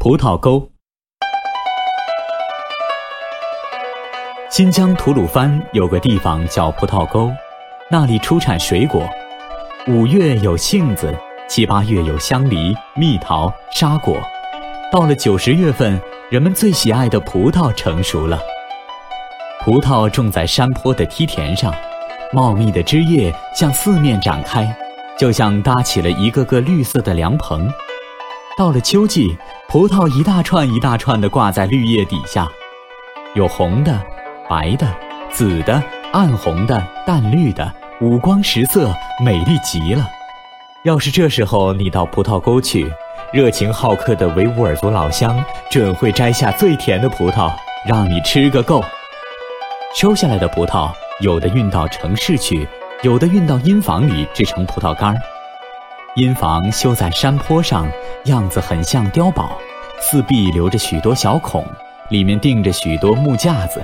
葡萄沟。新疆吐鲁番有个地方叫葡萄沟，那里出产水果。五月有杏子，七八月有香梨、蜜桃、沙果，到了九十月份，人们最喜爱的葡萄成熟了。葡萄种在山坡的梯田上，茂密的枝叶向四面展开，就像搭起了一个个绿色的凉棚。到了秋季，葡萄一大串一大串地挂在绿叶底下，有红的、白的、紫的、暗红的、淡绿的，五光十色，美丽极了。要是这时候你到葡萄沟去，热情好客的维吾尔族老乡准会摘下最甜的葡萄，让你吃个够。收下来的葡萄，有的运到城市去，有的运到阴房里制成葡萄干儿。阴房修在山坡上，样子很像碉堡，四壁留着许多小孔，里面钉着许多木架子。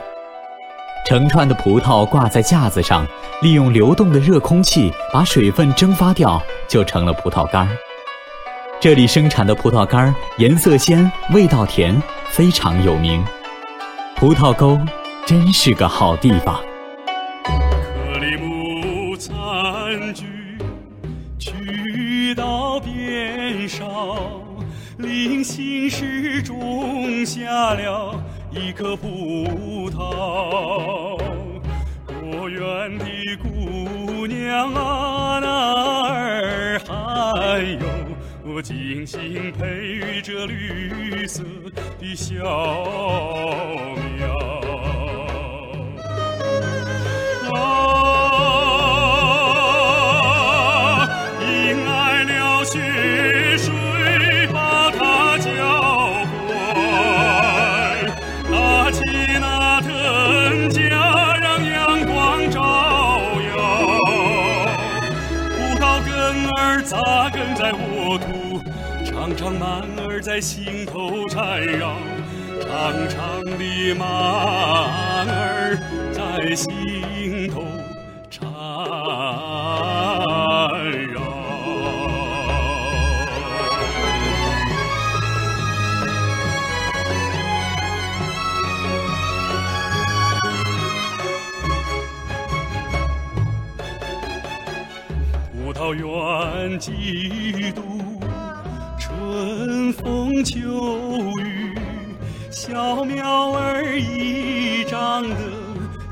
成串的葡萄挂在架子上，利用流动的热空气把水分蒸发掉，就成了葡萄干。这里生产的葡萄干颜色鲜，味道甜，非常有名。葡萄沟真是个好地方。临行时种下了一颗葡萄。果园的姑娘啊，那儿还有我精心培育着绿色的小苗。扎长长蔓儿在心头缠绕，长长的蔓儿在心头缠绕。葡萄园几度春风秋雨，小苗儿已长得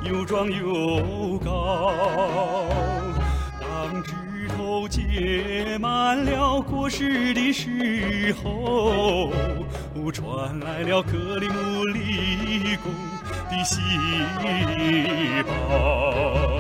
又壮又高。当枝头结满了果实的时候，传来了克里姆立功的喜报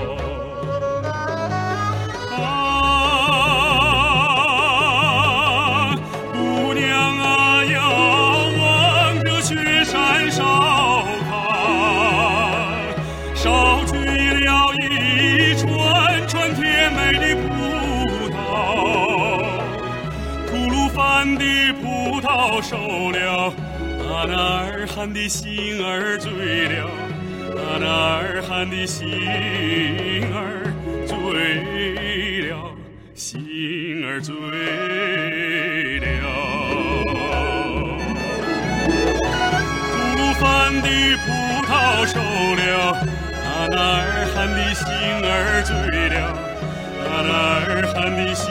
的葡萄熟了，阿那尔罕的心儿醉了，阿那尔罕的心儿醉了，心儿醉了。吐鲁番的葡萄熟了，阿那尔罕的心儿醉了，阿那尔罕的心